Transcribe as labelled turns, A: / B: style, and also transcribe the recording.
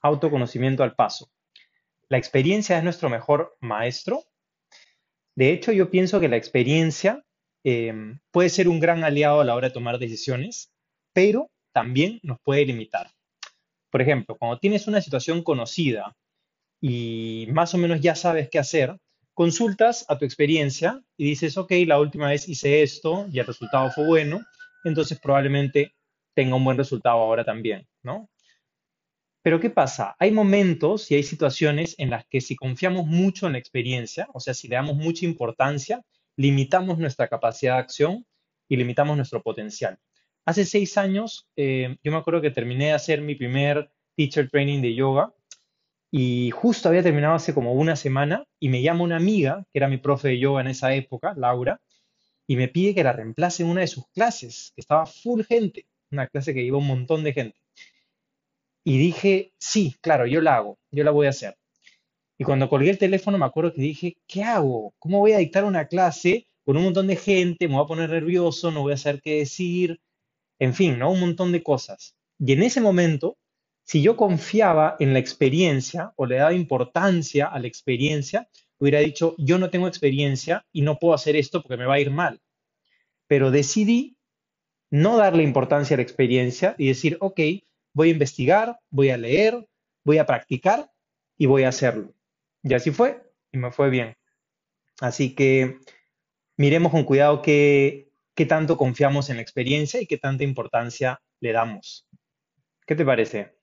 A: autoconocimiento al paso. ¿La experiencia es nuestro mejor maestro? De hecho, yo pienso que la experiencia eh, puede ser un gran aliado a la hora de tomar decisiones, pero también nos puede limitar. Por ejemplo, cuando tienes una situación conocida y más o menos ya sabes qué hacer, consultas a tu experiencia y dices, ok, la última vez hice esto y el resultado fue bueno, entonces probablemente tenga un buen resultado ahora también, ¿no? Pero ¿qué pasa? Hay momentos y hay situaciones en las que si confiamos mucho en la experiencia, o sea, si le damos mucha importancia, limitamos nuestra capacidad de acción y limitamos nuestro potencial. Hace seis años, eh, yo me acuerdo que terminé de hacer mi primer teacher training de yoga y justo había terminado hace como una semana y me llama una amiga, que era mi profe de yoga en esa época, Laura, y me pide que la reemplace en una de sus clases, que estaba full gente, una clase que iba un montón de gente. Y dije, sí, claro, yo la hago, yo la voy a hacer. Y cuando colgué el teléfono me acuerdo que dije, ¿qué hago? ¿Cómo voy a dictar una clase con un montón de gente? Me voy a poner nervioso, no voy a saber qué decir, en fin, ¿no? Un montón de cosas. Y en ese momento, si yo confiaba en la experiencia o le daba importancia a la experiencia, hubiera dicho, yo no tengo experiencia y no puedo hacer esto porque me va a ir mal. Pero decidí no darle importancia a la experiencia y decir, ok, voy a investigar, voy a leer, voy a practicar y voy a hacerlo. Y así fue, y me fue bien. Así que miremos con cuidado qué, qué tanto confiamos en la experiencia y qué tanta importancia le damos. ¿Qué te parece?